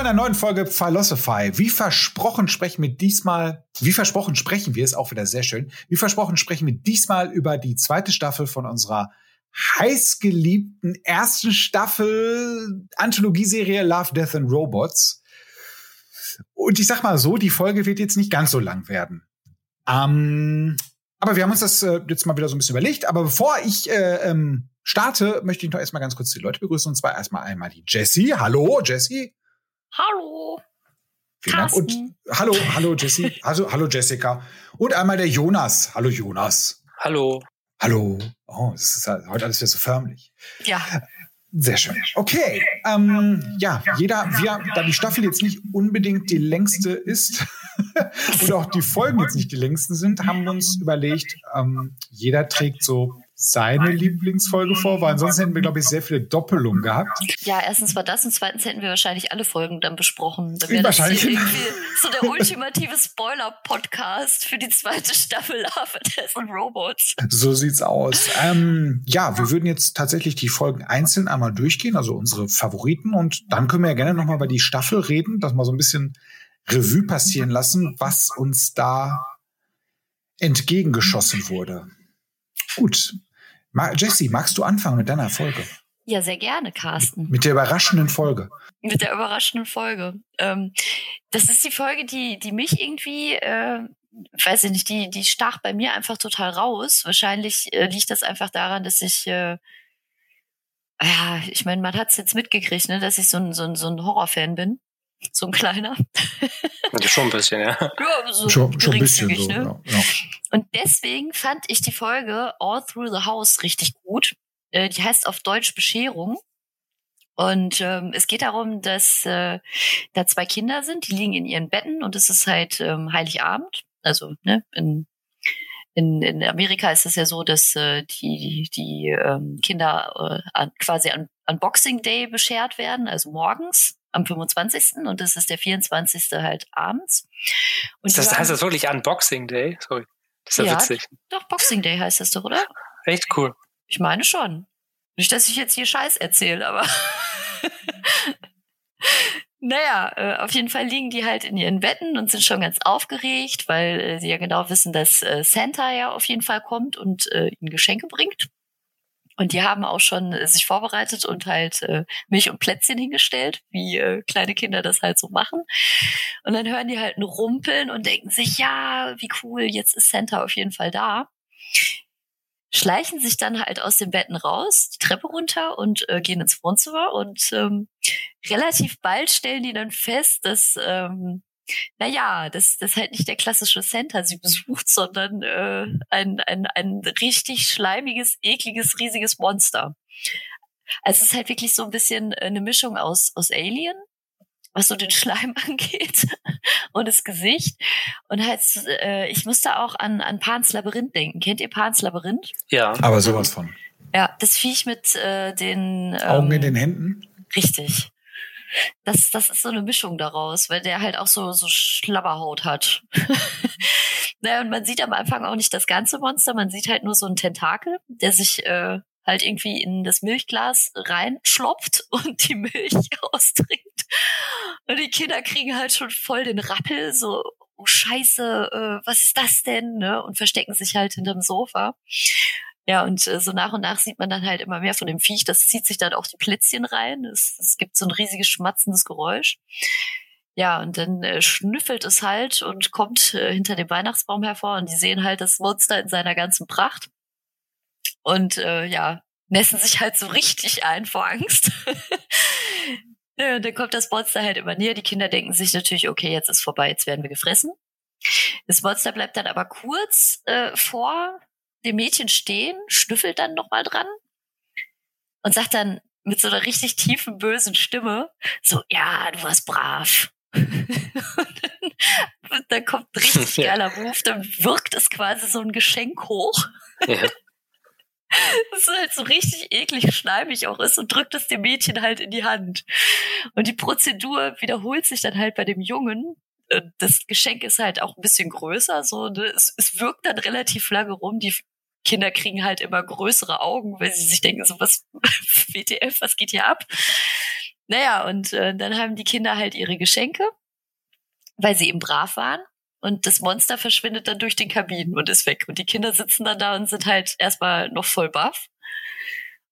Einer neuen Folge Philosophy. Wie versprochen sprechen wir diesmal, wie versprochen sprechen wir, ist auch wieder sehr schön. Wie versprochen sprechen wir diesmal über die zweite Staffel von unserer heißgeliebten ersten Staffel Anthologieserie Love, Death and Robots. Und ich sag mal so, die Folge wird jetzt nicht ganz so lang werden. Ähm, aber wir haben uns das äh, jetzt mal wieder so ein bisschen überlegt. Aber bevor ich äh, ähm, starte, möchte ich noch erstmal ganz kurz die Leute begrüßen. Und zwar erstmal einmal die Jessie. Hallo, Jessie. Hallo. Vielen Dank. Und hallo, hallo, Jessie. Also, hallo, Jessica. Und einmal der Jonas. Hallo, Jonas. Hallo. Hallo. Oh, das ist halt heute alles wieder so förmlich. Ja. Sehr schön. Okay. Ähm, ja, jeder, wir, da die Staffel jetzt nicht unbedingt die längste ist und auch die Folgen jetzt nicht die längsten sind, haben wir uns überlegt, ähm, jeder trägt so seine Lieblingsfolge vor, weil ansonsten hätten wir, glaube ich, sehr viele Doppelungen gehabt. Ja, erstens war das und zweitens hätten wir wahrscheinlich alle Folgen dann besprochen. Dann wäre Wahrscheinlich. das hier irgendwie so der ultimative Spoiler-Podcast für die zweite Staffel Love, Death and Robots. So sieht's aus. Ähm, ja, wir würden jetzt tatsächlich die Folgen einzeln einmal durchgehen, also unsere Favoriten, und dann können wir ja gerne nochmal über die Staffel reden, dass mal so ein bisschen Revue passieren lassen, was uns da entgegengeschossen wurde. Gut. Ma Jessie, magst du anfangen mit deiner Folge? Ja, sehr gerne, Carsten. Mit der überraschenden Folge. Mit der überraschenden Folge. Ähm, das ist die Folge, die, die mich irgendwie, äh, weiß ich nicht, die, die stach bei mir einfach total raus. Wahrscheinlich äh, liegt das einfach daran, dass ich, äh, ja, ich meine, man hat es jetzt mitgekriegt, ne, dass ich so ein, so ein, so ein Horrorfan bin. So ein kleiner. Ja, schon ein bisschen, ja. Ja, so Schon, schon ein bisschen so. ne? Ja, ja. Und deswegen fand ich die Folge All Through the House richtig gut. Äh, die heißt auf Deutsch Bescherung. Und ähm, es geht darum, dass äh, da zwei Kinder sind, die liegen in ihren Betten und es ist halt ähm, Heiligabend. Also ne, in, in, in Amerika ist es ja so, dass äh, die, die ähm, Kinder äh, an, quasi an, an Boxing Day beschert werden, also morgens am 25. und das ist der 24. halt abends. Und das, heißt das wirklich Unboxing Day? Sorry. Das ist ja, Ja. witzig. Doch, Boxing Day heißt das doch, oder? Echt cool. Ich meine schon. Nicht, dass ich jetzt hier Scheiß erzähle, aber. naja, äh, auf jeden Fall liegen die halt in ihren Betten und sind schon ganz aufgeregt, weil äh, sie ja genau wissen, dass äh, Santa ja auf jeden Fall kommt und äh, ihnen Geschenke bringt. Und die haben auch schon äh, sich vorbereitet und halt äh, Milch und Plätzchen hingestellt, wie äh, kleine Kinder das halt so machen. Und dann hören die halt ein Rumpeln und denken sich, ja, wie cool, jetzt ist Santa auf jeden Fall da schleichen sich dann halt aus den Betten raus, die Treppe runter und äh, gehen ins Wohnzimmer und ähm, relativ bald stellen die dann fest, dass ähm, naja, dass das halt nicht der klassische Santa sie besucht, sondern äh, ein, ein, ein richtig schleimiges, ekliges, riesiges Monster. Also es ist halt wirklich so ein bisschen äh, eine Mischung aus, aus Alien, was so den Schleim angeht und das Gesicht. Und halt, äh, ich musste auch an, an Pans Labyrinth denken. Kennt ihr Pans Labyrinth? Ja. Aber sowas von. Ja, das Viech mit äh, den ähm, Augen in den Händen. Richtig. Das, das ist so eine Mischung daraus, weil der halt auch so, so Schlabberhaut hat. naja, und man sieht am Anfang auch nicht das ganze Monster, man sieht halt nur so einen Tentakel, der sich äh, halt irgendwie in das Milchglas reinschlopft und die Milch austrinkt. Und die Kinder kriegen halt schon voll den Rappel, so, oh Scheiße, äh, was ist das denn? Ne? Und verstecken sich halt hinterm Sofa. Ja, und äh, so nach und nach sieht man dann halt immer mehr von dem Viech. Das zieht sich dann auch die Plätzchen rein. Es, es gibt so ein riesiges schmatzendes Geräusch. Ja, und dann äh, schnüffelt es halt und kommt äh, hinter dem Weihnachtsbaum hervor und die sehen halt das Monster in seiner ganzen Pracht. Und äh, ja, nässen sich halt so richtig ein vor Angst. ja, und dann kommt das Monster halt immer näher. Die Kinder denken sich natürlich, okay, jetzt ist vorbei, jetzt werden wir gefressen. Das Monster bleibt dann aber kurz äh, vor dem Mädchen stehen, schnüffelt dann nochmal dran und sagt dann mit so einer richtig tiefen, bösen Stimme so, ja, du warst brav. und dann, dann kommt ein richtig Ja. geiler Move, dann wirkt es quasi so ein Geschenk hoch. Ja. Das ist halt so richtig eklig schleimig auch ist und drückt es dem Mädchen halt in die Hand. Und die Prozedur wiederholt sich dann halt bei dem Jungen. Das Geschenk ist halt auch ein bisschen größer, so, ne? es, es wirkt dann relativ lange rum. Die Kinder kriegen halt immer größere Augen, weil sie sich denken, so was, WTF, was geht hier ab? Naja, und äh, dann haben die Kinder halt ihre Geschenke, weil sie eben brav waren. Und das Monster verschwindet dann durch den Kabinen und ist weg. Und die Kinder sitzen dann da und sind halt erstmal noch voll baff.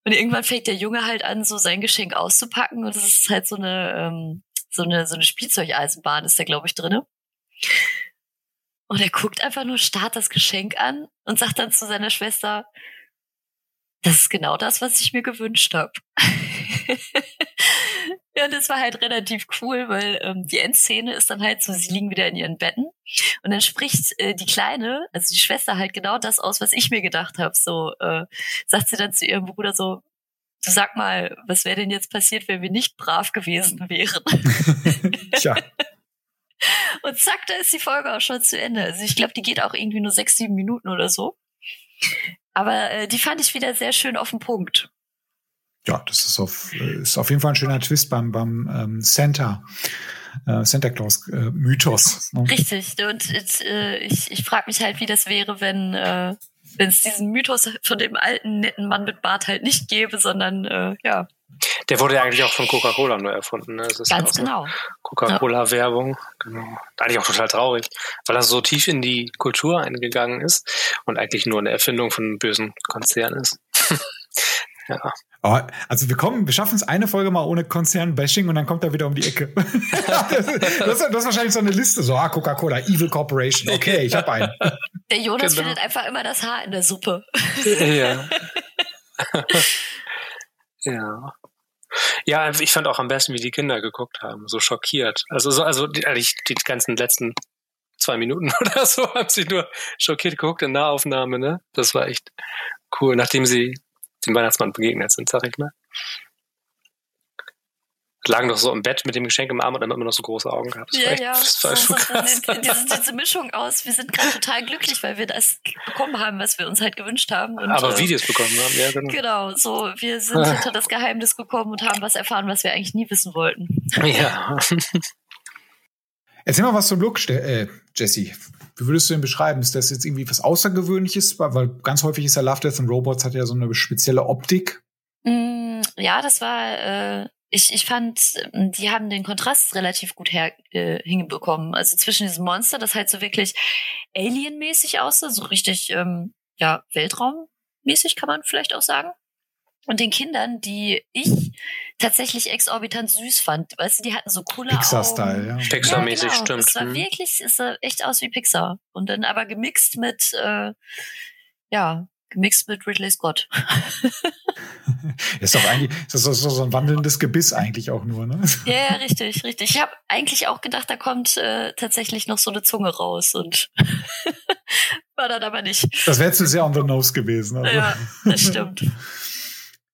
Und irgendwann fängt der Junge halt an, so sein Geschenk auszupacken. Und das ist halt so eine, ähm, so eine, so eine Spielzeugeisenbahn ist da, glaube ich, drinne. Und er guckt einfach nur, starrt das Geschenk an und sagt dann zu seiner Schwester, das ist genau das, was ich mir gewünscht habe. ja, und das war halt relativ cool, weil ähm, die Endszene ist dann halt so, sie liegen wieder in ihren Betten und dann spricht äh, die Kleine, also die Schwester halt genau das aus, was ich mir gedacht habe. So äh, sagt sie dann zu ihrem Bruder so, du sag mal, was wäre denn jetzt passiert, wenn wir nicht brav gewesen wären? Tja. Und zack, da ist die Folge auch schon zu Ende. Also ich glaube, die geht auch irgendwie nur sechs, sieben Minuten oder so. Aber äh, die fand ich wieder sehr schön auf den Punkt. Ja, das ist auf, ist auf jeden Fall ein schöner Twist beim, beim ähm, Santa. Äh, Santa Claus äh, Mythos. Ne? Richtig. Und äh, ich, ich frage mich halt, wie das wäre, wenn äh, wenn es diesen Mythos von dem alten netten Mann mit Bart halt nicht gäbe, sondern äh, ja. Der wurde ja eigentlich auch von Coca-Cola nur erfunden. Ne? Das ist Ganz ja genau. Coca-Cola-Werbung. Genau. Eigentlich auch total traurig, weil er so tief in die Kultur eingegangen ist und eigentlich nur eine Erfindung von einem bösen Konzern ist. ja. Oh, also wir kommen, wir schaffen es eine Folge mal ohne Konzern-Bashing und dann kommt er wieder um die Ecke. das, ist, das, ist wahrscheinlich so eine Liste, so ah, Coca-Cola, Evil Corporation. Okay, ich habe einen. Der Jonas genau. findet einfach immer das Haar in der Suppe. ja. ja. Ja, ich fand auch am besten, wie die Kinder geguckt haben, so schockiert. Also so, also die, die ganzen letzten zwei Minuten oder so haben sie nur schockiert geguckt in Nahaufnahme, ne? Das war echt cool, nachdem sie dem Weihnachtsmann begegnet sind, sag ich mal. Lagen doch so im Bett mit dem Geschenk im Arm und dann immer noch so große Augen gehabt. Das ja, echt, ja. Das war so krass. Diese, diese, Mischung aus, wir sind gerade total glücklich, weil wir das bekommen haben, was wir uns halt gewünscht haben. Und, Aber äh, Videos bekommen haben, ja, genau. Genau, so, wir sind hinter das Geheimnis gekommen und haben was erfahren, was wir eigentlich nie wissen wollten. Ja. Erzähl mal was zum Look, äh, Jesse. Wie würdest du ihn beschreiben? Ist das jetzt irgendwie was Außergewöhnliches? Weil ganz häufig ist ja Love, Death and Robots hat ja so eine spezielle Optik. Mm, ja, das war, äh, ich, ich fand, die haben den Kontrast relativ gut her, äh, hinbekommen. Also zwischen diesem Monster, das halt so wirklich alienmäßig aussah, so richtig, ähm, ja, Weltraummäßig kann man vielleicht auch sagen und den Kindern, die ich tatsächlich exorbitant süß fand. Weißt du, die hatten so coole Pixar-Style, ja. Pixar-mäßig, ja, genau. stimmt. Es war wirklich, es sah echt aus wie Pixar. Und dann aber gemixt mit, äh, ja, gemixt mit Ridley Scott. ist doch eigentlich, das ist so ein wandelndes Gebiss eigentlich auch nur, ne? Ja, ja richtig, richtig. Ich habe eigentlich auch gedacht, da kommt äh, tatsächlich noch so eine Zunge raus und war dann aber nicht. Das wäre zu sehr on the nose gewesen. Also. Ja, das stimmt.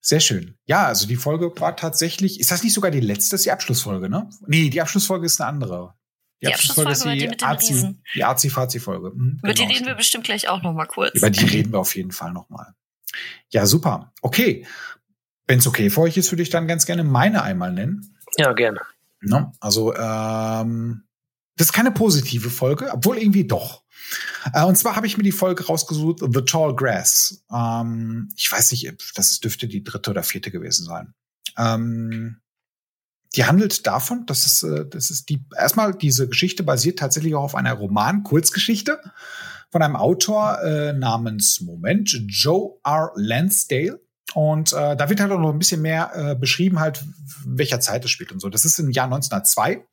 Sehr schön. Ja, also die Folge war tatsächlich, ist das nicht sogar die letzte, das ist die Abschlussfolge, ne? Nee, die Abschlussfolge ist eine andere. Die, die Abschlussfolge, ist die, die Azi, die Azi-Fazi-Folge. Mhm, Über genau, die reden wir bestimmt gleich auch noch mal kurz. Über die reden wir auf jeden Fall noch mal. Ja, super. Okay. Wenn es okay für euch ist, würde ich dann ganz gerne meine einmal nennen. Ja, gerne. No? Also, ähm, das ist keine positive Folge, obwohl irgendwie doch. Äh, und zwar habe ich mir die Folge rausgesucht, The Tall Grass. Ähm, ich weiß nicht, das dürfte die dritte oder vierte gewesen sein. Ähm, die handelt davon, dass es, äh, das ist die, erstmal diese Geschichte basiert tatsächlich auch auf einer Roman-Kurzgeschichte von einem Autor äh, namens Moment, Joe R. Lansdale. Und äh, da wird halt auch noch ein bisschen mehr äh, beschrieben, halt, welcher Zeit es spielt und so. Das ist im Jahr 1902.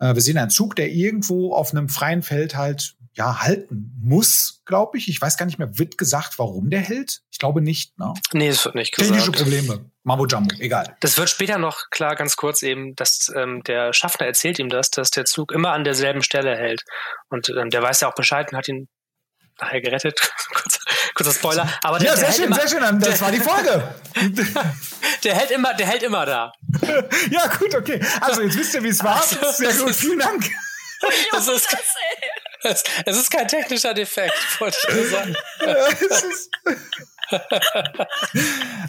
Äh, wir sehen einen Zug, der irgendwo auf einem freien Feld halt ja, halten muss, glaube ich. Ich weiß gar nicht mehr, wird gesagt, warum der hält? Ich glaube nicht, ne? Nee, es wird nicht gesagt. Technische Probleme. Mambo Jumbo, egal. Das wird später noch klar, ganz kurz eben, dass ähm, der Schaffner erzählt ihm das, dass der Zug immer an derselben Stelle hält. Und ähm, der weiß ja auch Bescheid und hat ihn nachher gerettet. kurzer, kurzer Spoiler. Aber der, ja, sehr der schön, immer, sehr schön. Das der, war die Folge. der hält immer, der hält immer da. ja, gut, okay. Also jetzt wisst ihr, wie es war. Also, sehr gut, vielen Dank. Das ist, es, es ist kein technischer Defekt, wollte ich sagen.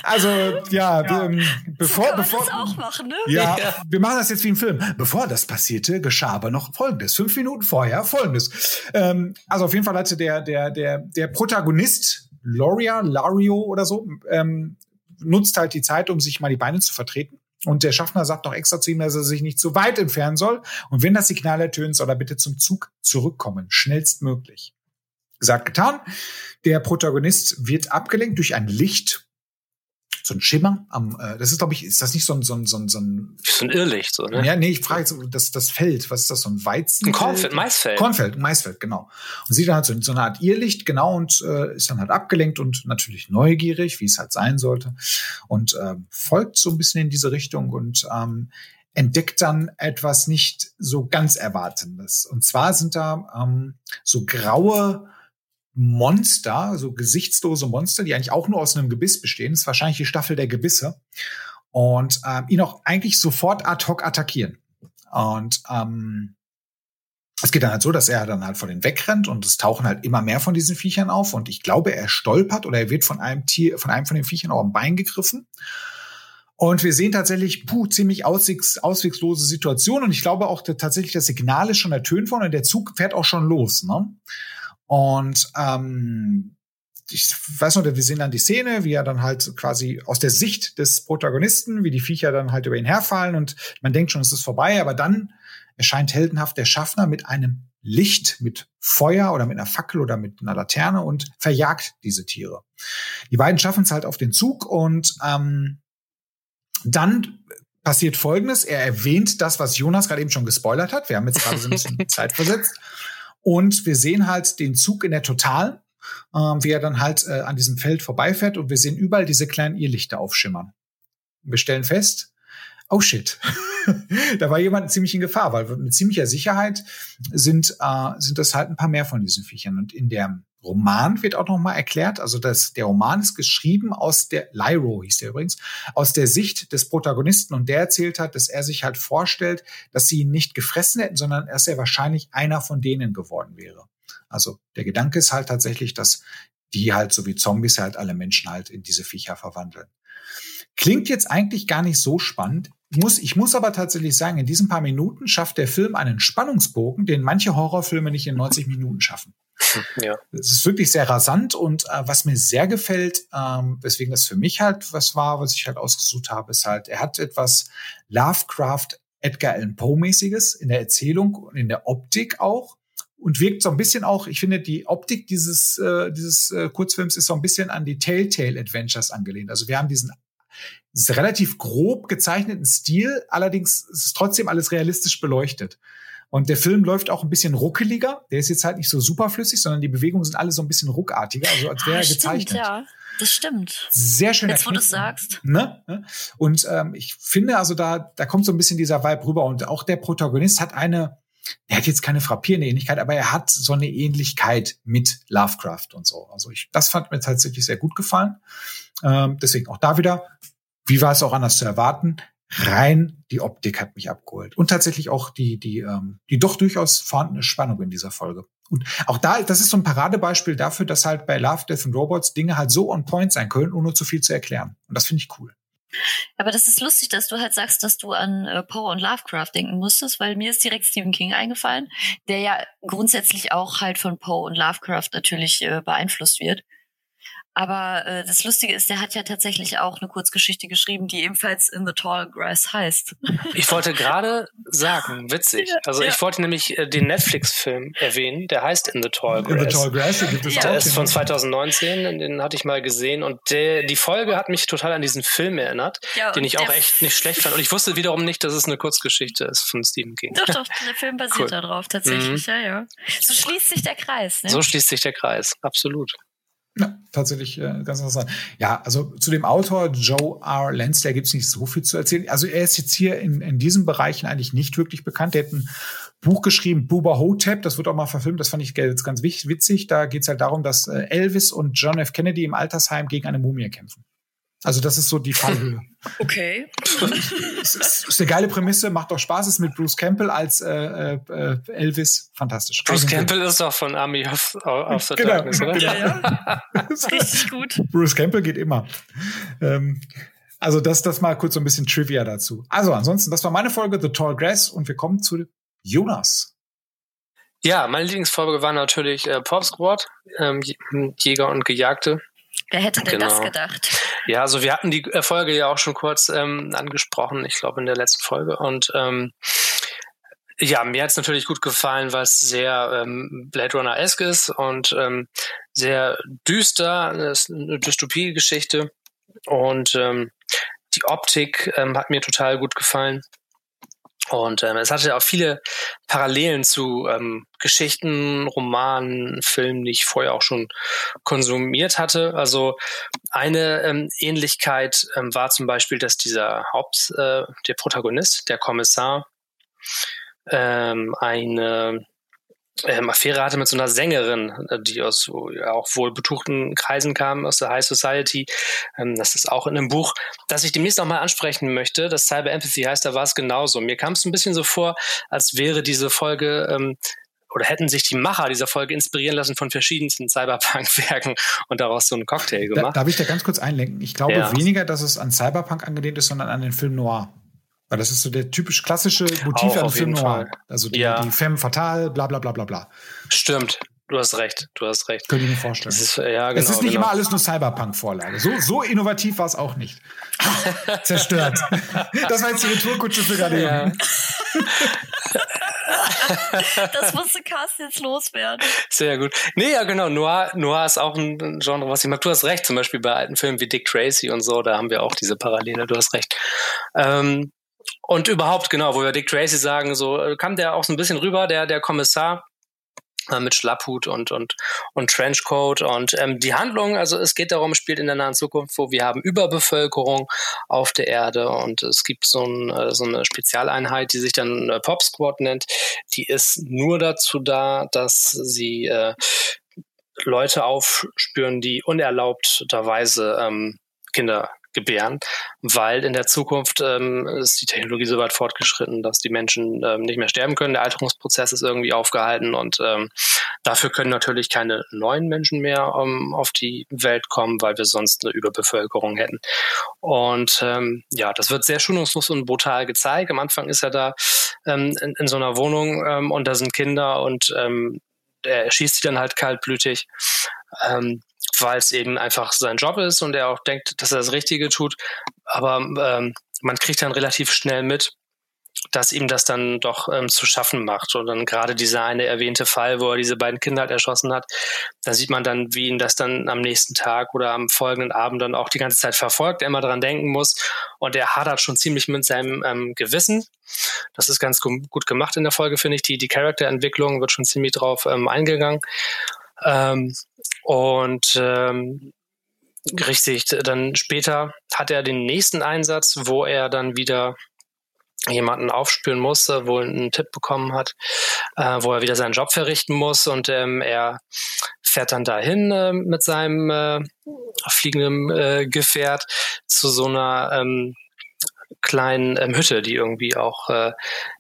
also ja, ja. Ähm, bevor, so bevor das auch machen, ne? Ja, ja, wir machen das jetzt wie ein Film. Bevor das passierte, geschah aber noch Folgendes. Fünf Minuten vorher Folgendes. Ähm, also auf jeden Fall hatte der der der der Protagonist Loria Lario oder so ähm, nutzt halt die Zeit, um sich mal die Beine zu vertreten Und der Schaffner sagt noch extra zu ihm, dass er sich nicht zu weit entfernen soll. Und wenn das Signal ertönt, soll er bitte zum Zug zurückkommen, schnellstmöglich. Gesagt, getan. Der Protagonist wird abgelenkt durch ein Licht, so ein Schimmer am, äh, das ist, glaube ich, ist das nicht so ein, so ein, so ein, so ein, so ein Irrlicht, so, ne? Ja, nee, ich frage jetzt, das, das Feld, was ist das, so ein Weizen? Ein Kornfeld, Maisfeld. Kornfeld, Maisfeld, genau. Und sieht dann halt so, so eine Art Irrlicht, genau, und äh, ist dann halt abgelenkt und natürlich neugierig, wie es halt sein sollte. Und äh, folgt so ein bisschen in diese Richtung und ähm, entdeckt dann etwas nicht so ganz Erwartendes. Und zwar sind da ähm, so graue Monster, so gesichtslose Monster, die eigentlich auch nur aus einem Gebiss bestehen. Das ist wahrscheinlich die Staffel der Gebisse. Und ähm, ihn auch eigentlich sofort ad hoc attackieren. Und ähm, es geht dann halt so, dass er dann halt von denen wegrennt und es tauchen halt immer mehr von diesen Viechern auf. Und ich glaube, er stolpert oder er wird von einem Tier, von einem von den Viechern auch am Bein gegriffen. Und wir sehen tatsächlich, puh, ziemlich auswegs, auswegslose Situation. Und ich glaube auch tatsächlich, das Signal ist schon ertönt worden und der Zug fährt auch schon los. Ne? Und ähm, ich weiß noch, wir sehen dann die Szene, wie er dann halt quasi aus der Sicht des Protagonisten, wie die Viecher dann halt über ihn herfallen und man denkt schon, es ist vorbei, aber dann erscheint heldenhaft der Schaffner mit einem Licht, mit Feuer oder mit einer Fackel oder mit einer Laterne und verjagt diese Tiere. Die beiden schaffen es halt auf den Zug und ähm, dann passiert Folgendes. Er erwähnt das, was Jonas gerade eben schon gespoilert hat. Wir haben jetzt gerade so ein bisschen Zeit versetzt. Und wir sehen halt den Zug in der Totalen, äh, wie er dann halt äh, an diesem Feld vorbeifährt und wir sehen überall diese kleinen Irrlichter aufschimmern. Wir stellen fest, oh shit, da war jemand ziemlich in Gefahr, weil mit ziemlicher Sicherheit sind, äh, sind das halt ein paar mehr von diesen Viechern. Und in der Roman wird auch noch mal erklärt, also das, der Roman ist geschrieben aus der, Lyro hieß der übrigens, aus der Sicht des Protagonisten und der erzählt hat, dass er sich halt vorstellt, dass sie ihn nicht gefressen hätten, sondern dass er wahrscheinlich einer von denen geworden wäre. Also der Gedanke ist halt tatsächlich, dass die halt so wie Zombies halt alle Menschen halt in diese Viecher verwandeln. Klingt jetzt eigentlich gar nicht so spannend. Muss, ich muss aber tatsächlich sagen, in diesen paar Minuten schafft der Film einen Spannungsbogen, den manche Horrorfilme nicht in 90 Minuten schaffen. Ja. Es ist wirklich sehr rasant und äh, was mir sehr gefällt, ähm, weswegen das für mich halt was war, was ich halt ausgesucht habe, ist halt, er hat etwas Lovecraft Edgar Allan Poe mäßiges in der Erzählung und in der Optik auch und wirkt so ein bisschen auch, ich finde, die Optik dieses, äh, dieses äh, Kurzfilms ist so ein bisschen an die Telltale Adventures angelehnt. Also wir haben diesen relativ grob gezeichneten Stil, allerdings ist es trotzdem alles realistisch beleuchtet. Und der Film läuft auch ein bisschen ruckeliger. Der ist jetzt halt nicht so superflüssig, sondern die Bewegungen sind alle so ein bisschen ruckartiger, also als wäre ah, er gezeichnet. Stimmt, ja. Das stimmt. Sehr schön. Jetzt, wo du es sagst. Ne? Und ähm, ich finde, also da, da kommt so ein bisschen dieser Vibe rüber. Und auch der Protagonist hat eine, er hat jetzt keine frappierende Ähnlichkeit, aber er hat so eine Ähnlichkeit mit Lovecraft und so. Also ich, das fand mir tatsächlich sehr gut gefallen. Ähm, deswegen auch da wieder, wie war es auch anders zu erwarten? Rein die Optik hat mich abgeholt. Und tatsächlich auch die, die, ähm, die doch durchaus vorhandene Spannung in dieser Folge. Und auch da, das ist so ein Paradebeispiel dafür, dass halt bei Love, Death and Robots Dinge halt so on point sein können, ohne zu viel zu erklären. Und das finde ich cool. Aber das ist lustig, dass du halt sagst, dass du an äh, Poe und Lovecraft denken musstest, weil mir ist direkt Stephen King eingefallen, der ja grundsätzlich auch halt von Poe und Lovecraft natürlich äh, beeinflusst wird. Aber äh, das Lustige ist, der hat ja tatsächlich auch eine Kurzgeschichte geschrieben, die ebenfalls In the Tall Grass heißt. Ich wollte gerade sagen, witzig. Also ja. ich wollte nämlich äh, den Netflix-Film erwähnen, der heißt In the Tall Grass. In the Tall Grass, gibt es ja. Der ist von 2019, den hatte ich mal gesehen und der, die Folge hat mich total an diesen Film erinnert, ja, den ich auch echt nicht schlecht fand. Und ich wusste wiederum nicht, dass es eine Kurzgeschichte ist von Stephen King. Doch, doch, der Film basiert cool. darauf tatsächlich, mhm. ja, ja. So schließt sich der Kreis. Ne? So schließt sich der Kreis, absolut. Ja, tatsächlich äh, ganz interessant. Ja, also zu dem Autor Joe R. Lansdale gibt es nicht so viel zu erzählen. Also er ist jetzt hier in, in diesen Bereichen eigentlich nicht wirklich bekannt. Er hat ein Buch geschrieben, Buba Hotep, das wird auch mal verfilmt, das fand ich jetzt ganz witzig. Da geht es halt darum, dass äh, Elvis und John F. Kennedy im Altersheim gegen eine Mumie kämpfen. Also das ist so die Fallhöhe. Okay. es ist, ist eine geile Prämisse, macht doch Spaß, ist mit Bruce Campbell als äh, äh, Elvis fantastisch. Bruce Campbell ist doch von Army of, of the genau, Darkness, oder? Ja, ja. Richtig gut. Bruce Campbell geht immer. Ähm, also das, das mal kurz so ein bisschen Trivia dazu. Also ansonsten, das war meine Folge The Tall Grass und wir kommen zu Jonas. Ja, meine Lieblingsfolge war natürlich äh, Pop Squad, ähm, Jäger und Gejagte Wer hätte denn genau. das gedacht? Ja, also wir hatten die Folge ja auch schon kurz ähm, angesprochen, ich glaube in der letzten Folge. Und ähm, ja, mir hat's natürlich gut gefallen, weil es sehr ähm, Blade Runner-esque ist und ähm, sehr düster. Das ist eine Dystopie-Geschichte. Und ähm, die Optik ähm, hat mir total gut gefallen. Und ähm, es hatte auch viele Parallelen zu ähm, Geschichten, Romanen, Filmen, die ich vorher auch schon konsumiert hatte. Also eine ähm, Ähnlichkeit ähm, war zum Beispiel, dass dieser Haupt, äh, der Protagonist, der Kommissar, ähm, eine ähm, Affäre hatte mit so einer Sängerin, äh, die aus ja, auch wohl betuchten Kreisen kam, aus der High Society. Ähm, das ist auch in einem Buch, das ich demnächst nochmal ansprechen möchte. Das Cyber Empathy heißt, da war es genauso. Mir kam es ein bisschen so vor, als wäre diese Folge ähm, oder hätten sich die Macher dieser Folge inspirieren lassen von verschiedensten Cyberpunk-Werken und daraus so einen Cocktail gemacht. Da, darf ich da ganz kurz einlenken? Ich glaube ja. weniger, dass es an Cyberpunk angelehnt ist, sondern an den Film Noir. Weil das ist so der typisch klassische Motiv an Film Noir. Also die, ja. die Femme fatale, bla bla bla bla bla. Stimmt. Du hast recht, du hast recht. Könnte ich mir vorstellen. Es ist, ja, genau, es ist nicht genau. immer alles nur Cyberpunk-Vorlage. So, so innovativ war es auch nicht. Zerstört. das war jetzt die Retourkutsche für gerade ja. das musste Carsten jetzt loswerden. Sehr gut. Nee, ja, genau. Noir, Noir ist auch ein Genre, was ich mag. Du hast recht, zum Beispiel bei alten Filmen wie Dick Tracy und so, da haben wir auch diese Parallele. Du hast recht. Ähm, und überhaupt, genau, wo wir Dick Tracy sagen, so äh, kam der auch so ein bisschen rüber, der, der Kommissar äh, mit Schlapphut und, und, und Trenchcoat. Und ähm, die Handlung, also es geht darum, spielt in der nahen Zukunft, wo wir haben Überbevölkerung auf der Erde und es gibt so, ein, äh, so eine Spezialeinheit, die sich dann Pop Squad nennt, die ist nur dazu da, dass sie äh, Leute aufspüren, die unerlaubterweise ähm, Kinder gebären, weil in der Zukunft ähm, ist die Technologie so weit fortgeschritten, dass die Menschen ähm, nicht mehr sterben können. Der Alterungsprozess ist irgendwie aufgehalten und ähm, dafür können natürlich keine neuen Menschen mehr ähm, auf die Welt kommen, weil wir sonst eine Überbevölkerung hätten. Und ähm, ja, das wird sehr schonungslos und brutal gezeigt. Am Anfang ist er da ähm, in, in so einer Wohnung ähm, und da sind Kinder und ähm, er schießt sie dann halt kaltblütig. Ähm, weil es eben einfach sein Job ist und er auch denkt, dass er das Richtige tut. Aber ähm, man kriegt dann relativ schnell mit, dass ihm das dann doch ähm, zu schaffen macht. Und dann gerade dieser eine erwähnte Fall, wo er diese beiden Kinder halt erschossen hat, da sieht man dann, wie ihn das dann am nächsten Tag oder am folgenden Abend dann auch die ganze Zeit verfolgt, er immer dran denken muss. Und er hadert schon ziemlich mit seinem ähm, Gewissen. Das ist ganz gut gemacht in der Folge, finde ich. Die, die Charakterentwicklung wird schon ziemlich drauf ähm, eingegangen. Ähm, und ähm, richtig, dann später hat er den nächsten Einsatz, wo er dann wieder jemanden aufspüren musste, wohl einen Tipp bekommen hat, äh, wo er wieder seinen Job verrichten muss. Und ähm, er fährt dann dahin äh, mit seinem äh, fliegenden äh, Gefährt zu so einer ähm, kleinen ähm, Hütte, die irgendwie auch äh,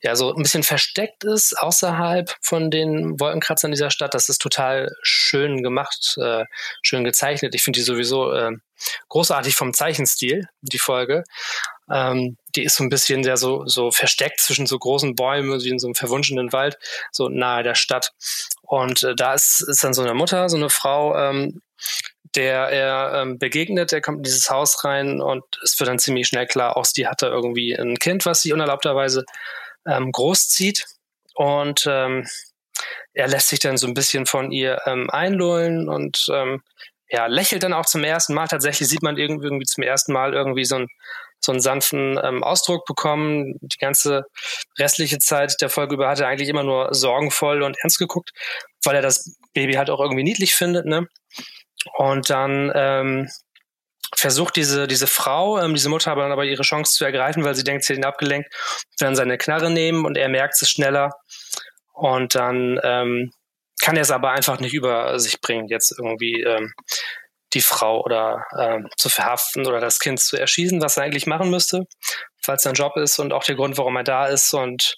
ja so ein bisschen versteckt ist außerhalb von den Wolkenkratzern dieser Stadt. Das ist total schön gemacht, äh, schön gezeichnet. Ich finde die sowieso äh, großartig vom Zeichenstil, die Folge. Ähm, die ist so ein bisschen sehr so, so versteckt zwischen so großen Bäumen, wie in so einem verwunschenen Wald, so nahe der Stadt. Und äh, da ist, ist dann so eine Mutter, so eine Frau, ähm, der er ähm, begegnet, der kommt in dieses Haus rein und es wird dann ziemlich schnell klar, auch sie hat da irgendwie ein Kind, was sie unerlaubterweise ähm, großzieht. Und ähm, er lässt sich dann so ein bisschen von ihr ähm, einlullen und ähm, ja, lächelt dann auch zum ersten Mal. Tatsächlich sieht man irgendwie, irgendwie zum ersten Mal irgendwie so, ein, so einen sanften ähm, Ausdruck bekommen. Die ganze restliche Zeit der Folge über hat er eigentlich immer nur sorgenvoll und ernst geguckt, weil er das Baby halt auch irgendwie niedlich findet. Ne? Und dann ähm, versucht diese, diese Frau, ähm, diese Mutter aber dann aber ihre Chance zu ergreifen, weil sie denkt, sie hat ihn abgelenkt, dann seine Knarre nehmen und er merkt es schneller. Und dann ähm, kann er es aber einfach nicht über sich bringen, jetzt irgendwie ähm, die Frau oder ähm, zu verhaften oder das Kind zu erschießen, was er eigentlich machen müsste, falls sein Job ist und auch der Grund, warum er da ist. Und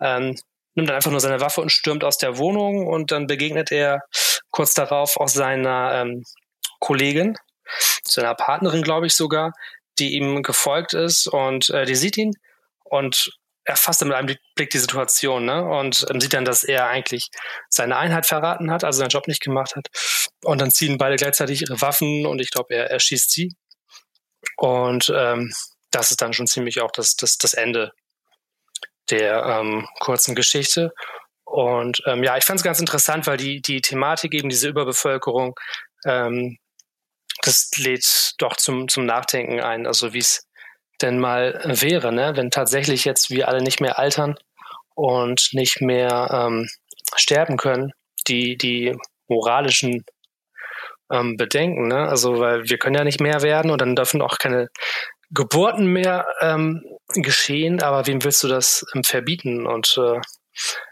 ähm, nimmt dann einfach nur seine Waffe und stürmt aus der Wohnung und dann begegnet er kurz darauf auch seiner ähm, Kollegin, seiner Partnerin, glaube ich sogar, die ihm gefolgt ist und äh, die sieht ihn und erfasst mit einem Blick die Situation ne? und ähm, sieht dann, dass er eigentlich seine Einheit verraten hat, also seinen Job nicht gemacht hat. Und dann ziehen beide gleichzeitig ihre Waffen und ich glaube, er, er schießt sie. Und ähm, das ist dann schon ziemlich auch das, das, das Ende der ähm, kurzen Geschichte. Und ähm, ja, ich fand es ganz interessant, weil die, die Thematik eben diese Überbevölkerung, ähm, das lädt doch zum, zum Nachdenken ein, also wie es denn mal wäre, ne? wenn tatsächlich jetzt wir alle nicht mehr altern und nicht mehr ähm, sterben können, die, die moralischen ähm, Bedenken, ne? Also, weil wir können ja nicht mehr werden und dann dürfen auch keine Geburten mehr ähm, geschehen, aber wem willst du das ähm, verbieten? Und äh,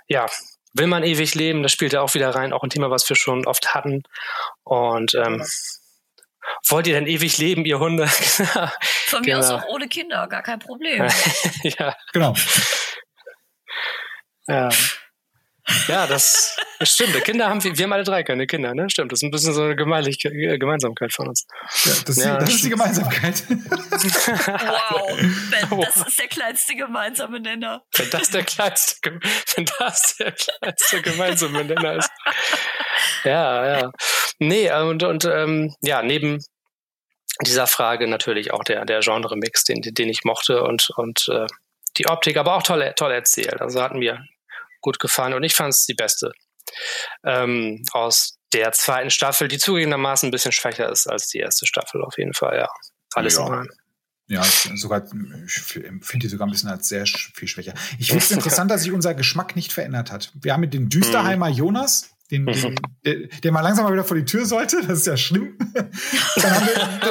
ja, will man ewig leben, das spielt ja auch wieder rein, auch ein Thema, was wir schon oft hatten. Und ähm, wollt ihr denn ewig leben, ihr Hunde? Von mir genau. aus auch ohne Kinder, gar kein Problem. ja. Genau. Ja. Ja, das, das stimmt. Kinder haben wir, wir haben alle drei keine Kinder, ne? Stimmt. Das ist ein bisschen so eine äh, Gemeinsamkeit von uns. Ja, das, ja, das ist die Gemeinsamkeit. wow, ben, das ist der kleinste gemeinsame Nenner. Wenn das der kleinste, wenn das der kleinste gemeinsame Nenner ist. Ja, ja. Nee, und, und ähm, ja, neben dieser Frage natürlich auch der, der Genre-Mix, den, den ich mochte und, und äh, die Optik, aber auch toll, toll erzählt. Also hatten wir gut gefallen und ich fand es die beste ähm, aus der zweiten Staffel, die zugegebenermaßen ein bisschen schwächer ist als die erste Staffel auf jeden Fall, ja. Alles ja. in Ja, sogar, ich empfinde die sogar ein bisschen als sehr viel schwächer. Ich finde es interessant, dass sich unser Geschmack nicht verändert hat. Wir haben mit den Düsterheimer mhm. Jonas, den, den, der, der, mal langsam mal wieder vor die Tür sollte, das ist ja schlimm. Dann haben wir,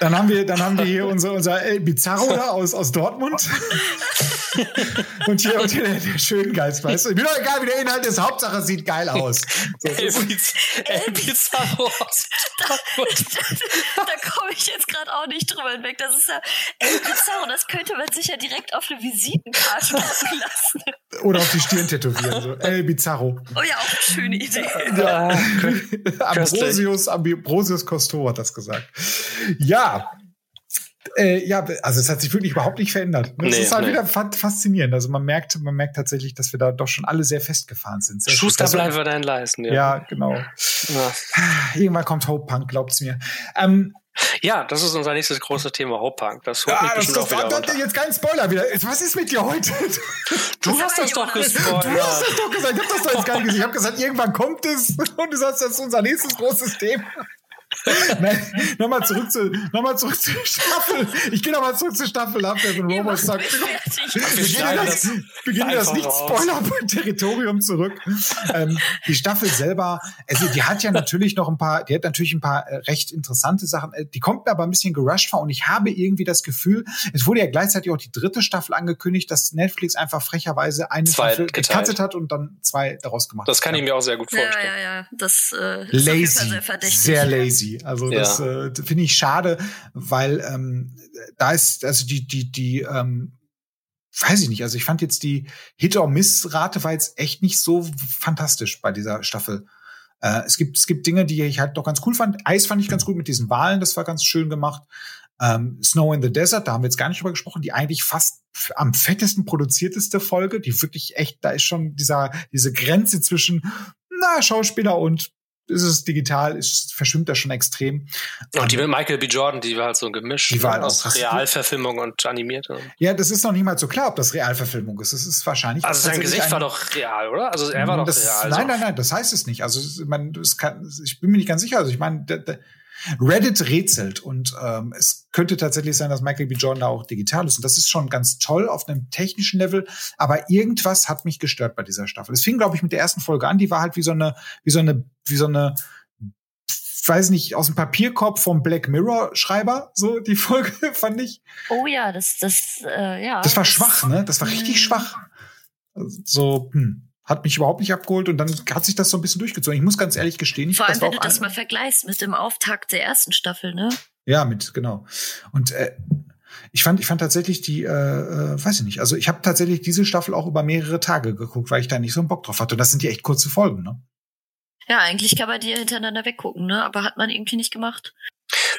dann haben wir, dann haben wir hier unser, unser El Bizarro da aus, aus Dortmund. und hier, und hier der, der Schöngeist, weißt du? Mir doch egal, wie der Inhalt ist, Hauptsache es sieht geil aus. So, El, El Bizarro aus Dortmund. Da, da komme ich jetzt gerade auch nicht drüber hinweg. Das ist ja El Bizarro, das könnte man sich ja direkt auf eine Visitenkarte machen lassen. Oder auf die Stirn tätowieren. So. El Bizarro. Oh ja, auch eine schöne Idee. Ja, Ambrosius, Ambrosius Costo hat das gesagt. Ja, äh, ja, also es hat sich wirklich überhaupt nicht verändert. Es nee, ist halt nee. wieder faszinierend. Also man merkt, man merkt tatsächlich, dass wir da doch schon alle sehr festgefahren sind. Sehr Schuster bleiben wir deinen Leisten. Ja, ja genau. Ja. Irgendwann kommt Hope Punk, glaubt's mir. Ähm, ja, das ist unser nächstes großes Thema, Hopunk. Das holt ja, mich das, das, auch wieder Jetzt kein Spoiler wieder. Was ist mit dir heute? Du hast das doch gespoilert. Du hast das doch gesagt. Ich hab das doch jetzt gar nicht gesagt. Ich hab gesagt, irgendwann kommt es. Und du sagst, das ist unser nächstes großes Thema. Nein, nochmal zurück zu, nochmal zurück zur Staffel. Ich gehe nochmal zurück zur Staffel ab, der von Robot sagt. Wir gehen in das, in das Nicht-Spoiler-Territorium zurück. Ähm, die Staffel selber, also die hat ja natürlich noch ein paar, die hat natürlich ein paar äh, recht interessante Sachen. Äh, die kommt mir aber ein bisschen gerusht vor und ich habe irgendwie das Gefühl, es wurde ja gleichzeitig auch die dritte Staffel angekündigt, dass Netflix einfach frecherweise eine zwei Staffel gecuttet hat und dann zwei daraus gemacht Das kann hat. ich mir auch sehr gut vorstellen. Ja, ja, ja. Das äh, ist lazy. sehr verdächtig. Lazy. Also das ja. äh, finde ich schade, weil ähm, da ist also die die die ähm, weiß ich nicht. Also ich fand jetzt die Hit-or-Miss-Rate war jetzt echt nicht so fantastisch bei dieser Staffel. Äh, es gibt es gibt Dinge, die ich halt doch ganz cool fand. Eis fand ich ganz gut mit diesen Wahlen, das war ganz schön gemacht. Ähm, Snow in the Desert, da haben wir jetzt gar nicht drüber gesprochen, die eigentlich fast am fettesten produzierteste Folge, die wirklich echt, da ist schon dieser diese Grenze zwischen na Schauspieler und ist es digital, ist, verschwimmt das schon extrem. Und die mit Michael B. Jordan, die war halt so ein Gemisch die war halt aus Realverfilmung und animierte. Ja, das ist noch nicht mal so klar, ob das Realverfilmung ist. Das ist wahrscheinlich. Also sein Gesicht war doch real, oder? Also er war doch das, real. Nein, nein, nein, das heißt es nicht. Also man, das kann, ich bin mir nicht ganz sicher. Also ich meine, Reddit rätselt und ähm, es könnte tatsächlich sein, dass Michael B. Jordan da auch digital ist. Und das ist schon ganz toll auf einem technischen Level. Aber irgendwas hat mich gestört bei dieser Staffel. Es fing, glaube ich, mit der ersten Folge an. Die war halt wie so eine, wie so eine, wie so eine weiß nicht, aus dem Papierkorb vom Black Mirror Schreiber, so die Folge fand ich. Oh ja, das, das, äh, ja. Das war schwach, ne? Das war richtig mhm. schwach. So, hm hat mich überhaupt nicht abgeholt und dann hat sich das so ein bisschen durchgezogen. Ich muss ganz ehrlich gestehen. Vor allem, wenn du das mal vergleichst mit dem Auftakt der ersten Staffel, ne? Ja, mit, genau. Und äh, ich fand, ich fand tatsächlich die, äh, äh, weiß ich nicht, also ich habe tatsächlich diese Staffel auch über mehrere Tage geguckt, weil ich da nicht so einen Bock drauf hatte. Und das sind ja echt kurze Folgen, ne? Ja, eigentlich kann man die hintereinander weggucken, ne? Aber hat man irgendwie nicht gemacht.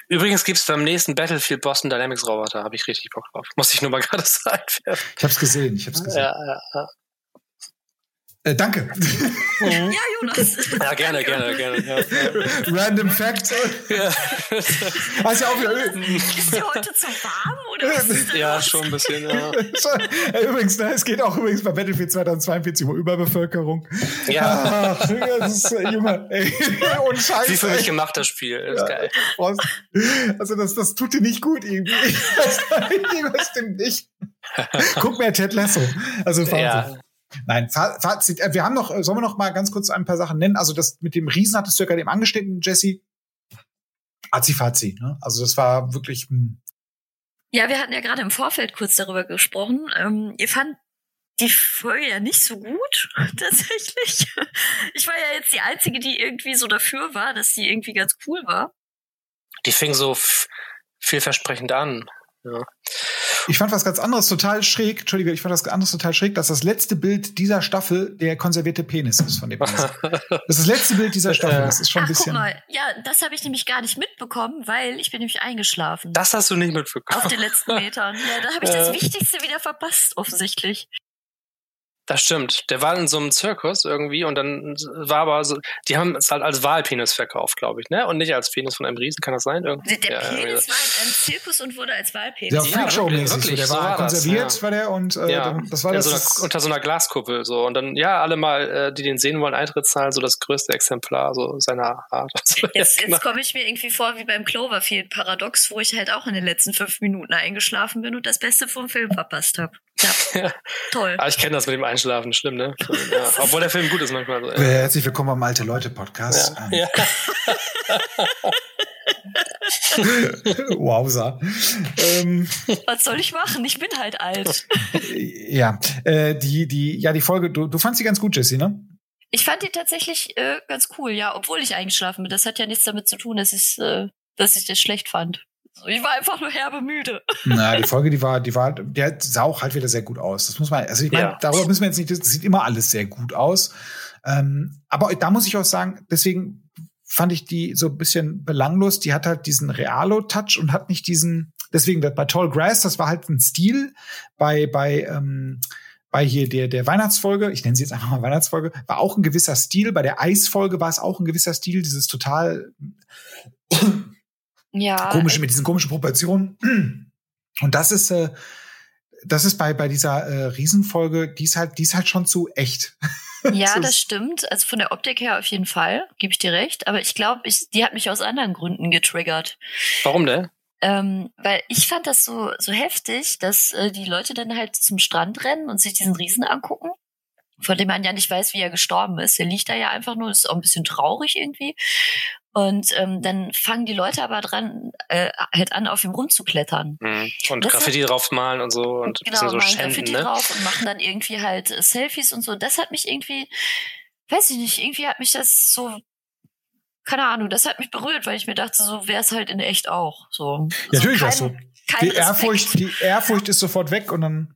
Übrigens gibt's beim nächsten Battlefield Boston Dynamics Roboter, habe ich richtig Bock drauf. Muss ich nur mal gerade sagen. Ich hab's gesehen, ich hab's gesehen. Ja, ja, ja. Äh, danke. Ja, Jonas. ja gerne, gerne, gerne. Ja. Random Fact. Ja. Hast ja auch wieder. Ist dir heute zu warm oder ja, schon ein bisschen. Ja. Übrigens, ne, es geht auch übrigens bei Battlefield 2042 um Überbevölkerung. ja. Ach, das ist, äh, Junge, ey, ohne Scheiß. Wie für mich gemacht das Spiel. Das ist geil. Also das, das tut dir nicht gut irgendwie. Ich weiß nicht, Irgendwas stimmt nicht. Guck mir Ted Lasso. Also Wahnsinn. Nein, Fa- Fazit. äh, Wir haben noch, äh, sollen wir noch mal ganz kurz ein paar Sachen nennen? Also das mit dem Riesen hattest du ja gerade eben angeschnitten, Jesse. Azi-Fazi, ne? Also das war wirklich, hm, Ja, wir hatten ja gerade im Vorfeld kurz darüber gesprochen. Ähm, ihr fand die Folge ja nicht so gut, tatsächlich. Ich war ja jetzt die Einzige, die irgendwie so dafür war, dass die irgendwie ganz cool war. Die fing so vielversprechend an. Ja. Ich fand was ganz anderes total schräg, Entschuldige, ich fand was anderes total schräg, dass das letzte Bild dieser Staffel der konservierte Penis ist von dem Riesen. Das ist das letzte Bild dieser Staffel, das ist schon ein Ach, guck bisschen. mal. Ja, das habe ich nämlich gar nicht mitbekommen, weil ich bin nämlich eingeschlafen. Das hast du nicht auf mitbekommen. den letzten Metern. Ja, da habe ich das Äh. Wichtigste wieder verpasst, offensichtlich. Das stimmt. Der war in so einem Zirkus irgendwie und dann war aber so, die haben es halt als Wahlpenis verkauft, glaube ich, ne? Und nicht als Penis von einem Riesen, kann das sein? Irgendwie? Der, der Ja, irgendwie Penis war in einem Zirkus und wurde als Wahlpenis. Ja, Ja, Freakshow-mäßig. wirklich, so. Der so war, war das, konserviert, ja. war der, und äh, ja, dann, das war das. so einer, unter so einer Glaskuppel so und dann ja alle mal, äh, die den sehen wollen, Eintritt zahlen, so das größte Exemplar so seiner Art. So, Jetzt, ja, genau. jetzt komme ich mir irgendwie vor wie beim Cloverfield Paradox, wo ich halt auch in den letzten fünf Minuten eingeschlafen bin und das Beste vom Film verpasst habe. Ja, toll. Ah, ich kenne das mit dem Einschlafen, schlimm, ne? Ja, obwohl der Film gut ist manchmal. So, äh, ja. herzlich willkommen am Alte Leute Podcast. Ja. Ähm, Ja. Wowza. ähm, Was soll ich machen? Ich bin halt alt. ja, äh, die, die, ja, die Folge, du, du fandst sie ganz gut, Jesse, ne? Ich fand die tatsächlich äh, ganz cool, ja, obwohl ich eingeschlafen bin. Das hat ja nichts damit zu tun, dass ich, äh, dass ich das schlecht fand. Ich war einfach nur herbe müde. Na, die Folge, die war, die war, der sah auch halt wieder sehr gut aus. Das muss man, also ich meine, Ja. darüber müssen wir jetzt nicht, das sieht immer alles sehr gut aus. Ähm, aber da muss ich auch sagen, deswegen fand ich die so ein bisschen belanglos. Die hat halt diesen Realo-Touch und hat nicht diesen, deswegen bei Tall Grass, das war halt ein Stil. Bei, bei, ähm, bei hier der, der Weihnachtsfolge, ich nenne sie jetzt einfach mal Weihnachtsfolge, war auch ein gewisser Stil. Bei der Eisfolge war es auch ein gewisser Stil, dieses total Ja. komische, mit diesen komischen Proportionen. Und das ist, äh, das ist bei, bei dieser äh, Riesenfolge, die ist halt, die ist halt schon zu echt. Ja, Das stimmt. Also von der Optik her auf jeden Fall, gebe ich dir recht. Aber ich glaube, ich, die hat mich aus anderen Gründen getriggert. Warum denn? Ähm, weil ich fand das so, so heftig, dass äh, die Leute dann halt zum Strand rennen und sich diesen Riesen angucken, von dem man ja nicht weiß, wie er gestorben ist. Der liegt da ja einfach nur, ist auch ein bisschen traurig irgendwie. Und ähm, dann fangen die Leute aber dran, äh, halt an, auf ihm rumzuklettern. Hm. Und Das Graffiti draufmalen und so und genau, bisschen so malen schänden, Graffiti ne? drauf und machen dann irgendwie halt äh, Selfies und so. Das hat mich irgendwie, weiß ich nicht, irgendwie hat mich das so, keine Ahnung, das hat mich berührt, weil ich mir dachte, so wäre es halt in echt auch. So. Ja, natürlich kein, ist das so. Kein Die Ehrfurcht, die Ehrfurcht ist sofort weg und dann.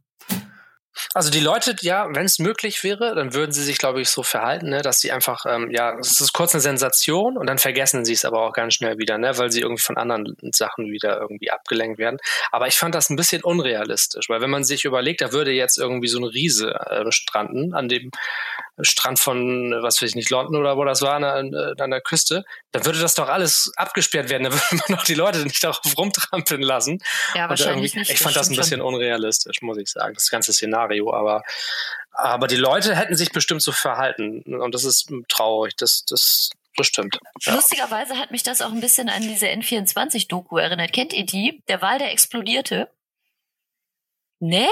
Also die Leute, ja, wenn es möglich wäre, dann würden sie sich, glaube ich, so verhalten, ne, dass sie einfach, ähm, ja, es ist kurz eine Sensation und dann vergessen sie es aber auch ganz schnell wieder, ne, weil sie irgendwie von anderen Sachen wieder irgendwie abgelenkt werden. Aber ich fand das ein bisschen unrealistisch, weil wenn man sich überlegt, da würde jetzt irgendwie so ein Riese äh, stranden an dem Strand von, was weiß ich nicht, London oder wo das war, an, der- an der Küste, dann würde das doch alles abgesperrt werden, dann würde man doch die Leute nicht darauf rumtrampeln lassen. Ja, wahrscheinlich nicht. Ich fand das ein bisschen schon. unrealistisch, muss ich sagen, das ganze Szenario. Aber, aber die Leute hätten sich bestimmt so verhalten. Und das ist traurig. Das, das, das stimmt. Ja. Lustigerweise hat mich das auch ein bisschen an diese N24-Doku erinnert. Kennt ihr die? Der Wal, der explodierte. Nee?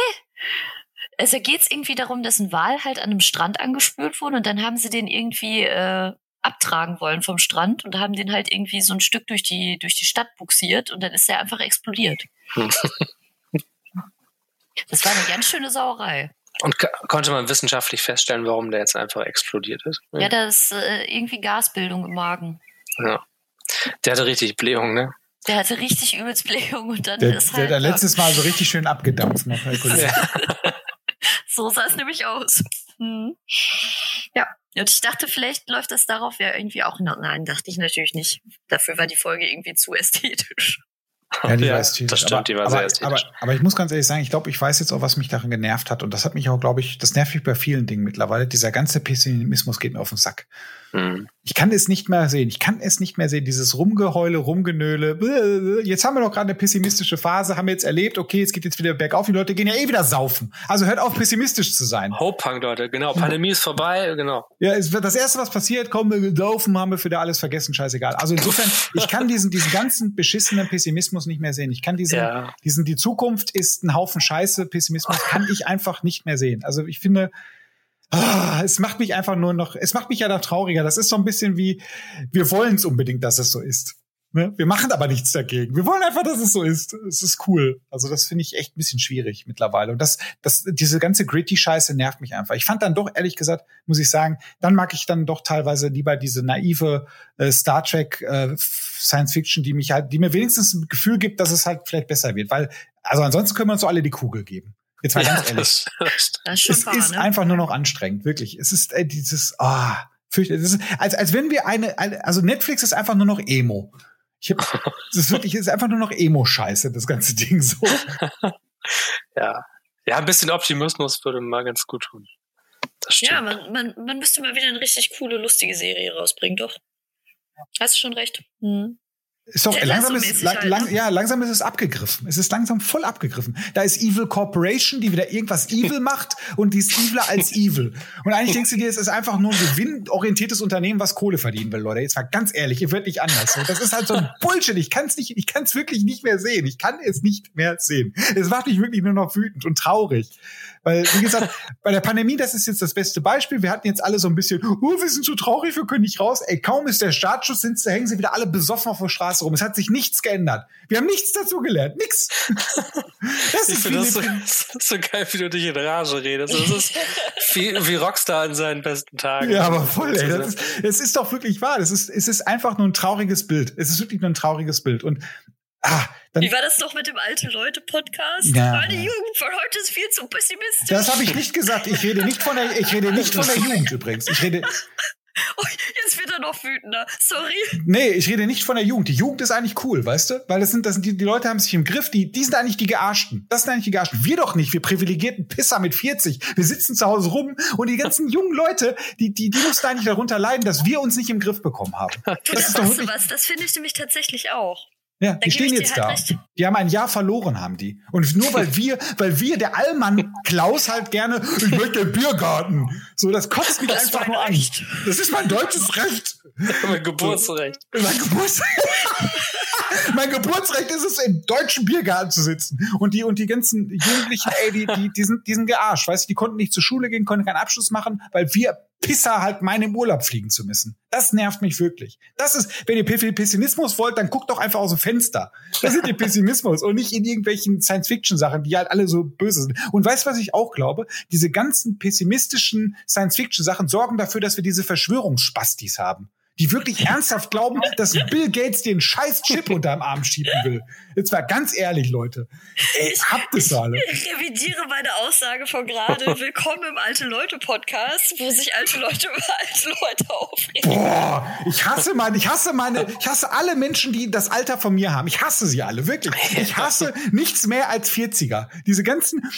Also geht es irgendwie darum, dass ein Wal halt an einem Strand angespült wurde und dann haben sie den irgendwie äh, abtragen wollen vom Strand und haben den halt irgendwie so ein Stück durch die, durch die Stadt buxiert und dann ist er einfach explodiert. Das war eine ganz schöne Sauerei. Und konnte man wissenschaftlich feststellen, warum der jetzt einfach explodiert ist. Ja, das ist äh, irgendwie Gasbildung im Magen. Ja. Der hatte richtig Blähung, ne? Der hatte richtig übelst Blähung und dann Der, ist der, halt. der ja, letztes Mal so richtig schön abgedampft noch. Herr Kollege. So sah es nämlich aus. Hm. Ja, Und ich dachte, vielleicht läuft das darauf ja irgendwie auch noch. Nein, dachte ich natürlich nicht. Dafür war die Folge irgendwie zu ästhetisch. Ja, die Ja, war ästhetisch. das stimmt, aber, die war aber, sehr ästhetisch. Aber, aber ich muss ganz ehrlich sagen, ich glaube, ich weiß jetzt auch, was mich daran genervt hat. Und das hat mich auch, glaube ich, das nervt mich bei vielen Dingen mittlerweile. Dieser ganze Pessimismus geht mir auf den Sack. Hm. Ich kann es nicht mehr sehen. Ich kann es nicht mehr sehen. Dieses Rumgeheule, Rumgenöle. Jetzt haben wir doch gerade eine pessimistische Phase, haben wir jetzt erlebt. Okay, es geht jetzt wieder bergauf. Die Leute gehen ja eh wieder saufen. Also hört auf, pessimistisch zu sein. Hope Punk, Leute, genau. Pandemie ist vorbei, genau. Ja, es wird das erste, was passiert, kommen wir saufen, haben wir für da alles vergessen, scheißegal. Also insofern, ich kann diesen, diesen ganzen beschissenen Pessimismus nicht mehr sehen. Ich kann diesen, Ja. diesen, die Zukunft ist ein Haufen Scheiße, Pessimismus kann ich einfach nicht mehr sehen. Also ich finde, ah, es macht mich einfach nur noch, es macht mich ja noch trauriger. Das ist so ein bisschen wie, wir wollen es unbedingt, dass es so ist. Ne? Wir machen aber nichts dagegen. Wir wollen einfach, dass es so ist. Es ist cool. Also das finde ich echt ein bisschen schwierig mittlerweile. Und das, das, diese ganze gritty-Scheiße nervt mich einfach. Ich fand dann doch, ehrlich gesagt, muss ich sagen, dann mag ich dann doch teilweise lieber diese naive äh, Star Trek äh, Science Fiction, die mich halt, die mir wenigstens ein Gefühl gibt, dass es halt vielleicht besser wird. Weil, also ansonsten können wir uns so alle die Kugel geben. Jetzt mal ganz ehrlich. das, ist Es wahr, ist ne? einfach nur noch anstrengend, wirklich. Es ist äh, dieses, ah, fürchterlich. Es ist, als, als wenn wir eine, eine, also Netflix ist einfach nur noch Emo. Ich hab, es ist wirklich, es ist einfach nur noch Emo-Scheiße, das ganze Ding so. ja. Ja, ein bisschen Optimismus würde mal ganz gut tun. Das stimmt. Ja, man, man, man müsste mal wieder eine richtig coole, lustige Serie rausbringen, doch. Hast du schon recht. Hm. Ist doch langsam ist, lang, halt, lang, ne? ja, langsam ist es abgegriffen. Es ist langsam voll abgegriffen. Da ist Evil Corporation, die wieder irgendwas evil macht und die ist eviler als evil. Und eigentlich denkst du dir, es ist einfach nur ein gewinnorientiertes Unternehmen, was Kohle verdienen will, Leute. Jetzt mal ganz ehrlich, ihr wird nicht anders. Das ist halt so ein Bullshit. Ich kann es nicht, ich kann es wirklich nicht mehr sehen. Ich kann es nicht mehr sehen. Es macht mich wirklich nur noch wütend und traurig. Weil, wie gesagt, bei der Pandemie, das ist jetzt das beste Beispiel. Wir hatten jetzt alle so ein bisschen, oh, wir sind so traurig, wir können nicht raus. Ey, kaum ist der Startschuss, sind, hängen sie wieder alle besoffen auf der Straße rum. Es hat sich nichts geändert. Wir haben nichts dazu gelernt. Nix. Das Ich ist finde das so, eine- so geil, wie du dich in Rage redest. Das ist wie, wie Rockstar in seinen besten Tagen. Ja, aber voll, ey. Das ist, es ist doch wirklich wahr. Es ist, es ist einfach nur ein trauriges Bild. Es ist wirklich nur ein trauriges Bild. Und ah, dann, Wie war das noch mit dem Alte-Leute-Podcast? Ja. Meine Jugend von heute ist viel zu pessimistisch. das habe ich nicht gesagt. Ich rede nicht von der, ich rede nicht von der Jugend übrigens. Ich rede, oh, jetzt wird er noch wütender. Sorry. nee, ich rede nicht von der Jugend. Die Jugend ist eigentlich cool, weißt du? Weil das sind, das sind die, die Leute haben sich im Griff. Die, die sind eigentlich die Gearschten. Das sind eigentlich die Gearschten. Wir doch nicht. Wir privilegierten Pisser mit 40. Wir sitzen zu Hause rum und die ganzen jungen Leute, die, die, die mussten eigentlich darunter leiden, dass wir uns nicht im Griff bekommen haben. Du, Das das ist doch wirklich, was? Das finde ich nämlich tatsächlich auch. Ja, Da die stehen jetzt halt da. recht. Die haben ein Jahr verloren, haben die. Und nur weil wir, weil wir, der Allmann Klaus halt gerne, ich möchte den Biergarten. So, das kotzt mich Das einfach nur an. Recht. Das ist mein deutsches Recht. Mein Geburtsrecht. Mein Geburtsrecht. mein Geburtsrecht ist es, im deutschen Biergarten zu sitzen. Und die, und die ganzen Jugendlichen, ey, die, die, die sind, die sind gearscht. Weißt du, die konnten nicht zur Schule gehen, konnten keinen Abschluss machen, weil wir Pisser halt meinen im Urlaub fliegen zu müssen. Das nervt mich wirklich. Das ist, wenn ihr Pessimismus wollt, dann guckt doch einfach aus dem Fenster. Das ist ihr Pessimismus und nicht in irgendwelchen Science-Fiction-Sachen, die halt alle so böse sind. Und weißt du, was ich auch glaube? Diese ganzen pessimistischen Science-Fiction-Sachen sorgen dafür, dass wir diese Verschwörungsspastis haben. Die wirklich ernsthaft glauben, dass Bill Gates den scheiß Chip unterm Arm schieben will. Jetzt mal ganz ehrlich, Leute. Ey, habt es alle. Ich revidiere meine Aussage von gerade. Willkommen im Alte-Leute-Podcast, wo sich alte Leute über alte Leute aufregen. Boah, ich hasse meine, ich hasse meine, ich hasse alle Menschen, die das Alter von mir haben. Ich hasse sie alle, wirklich. Ich hasse nichts mehr als 40er. Diese ganzen,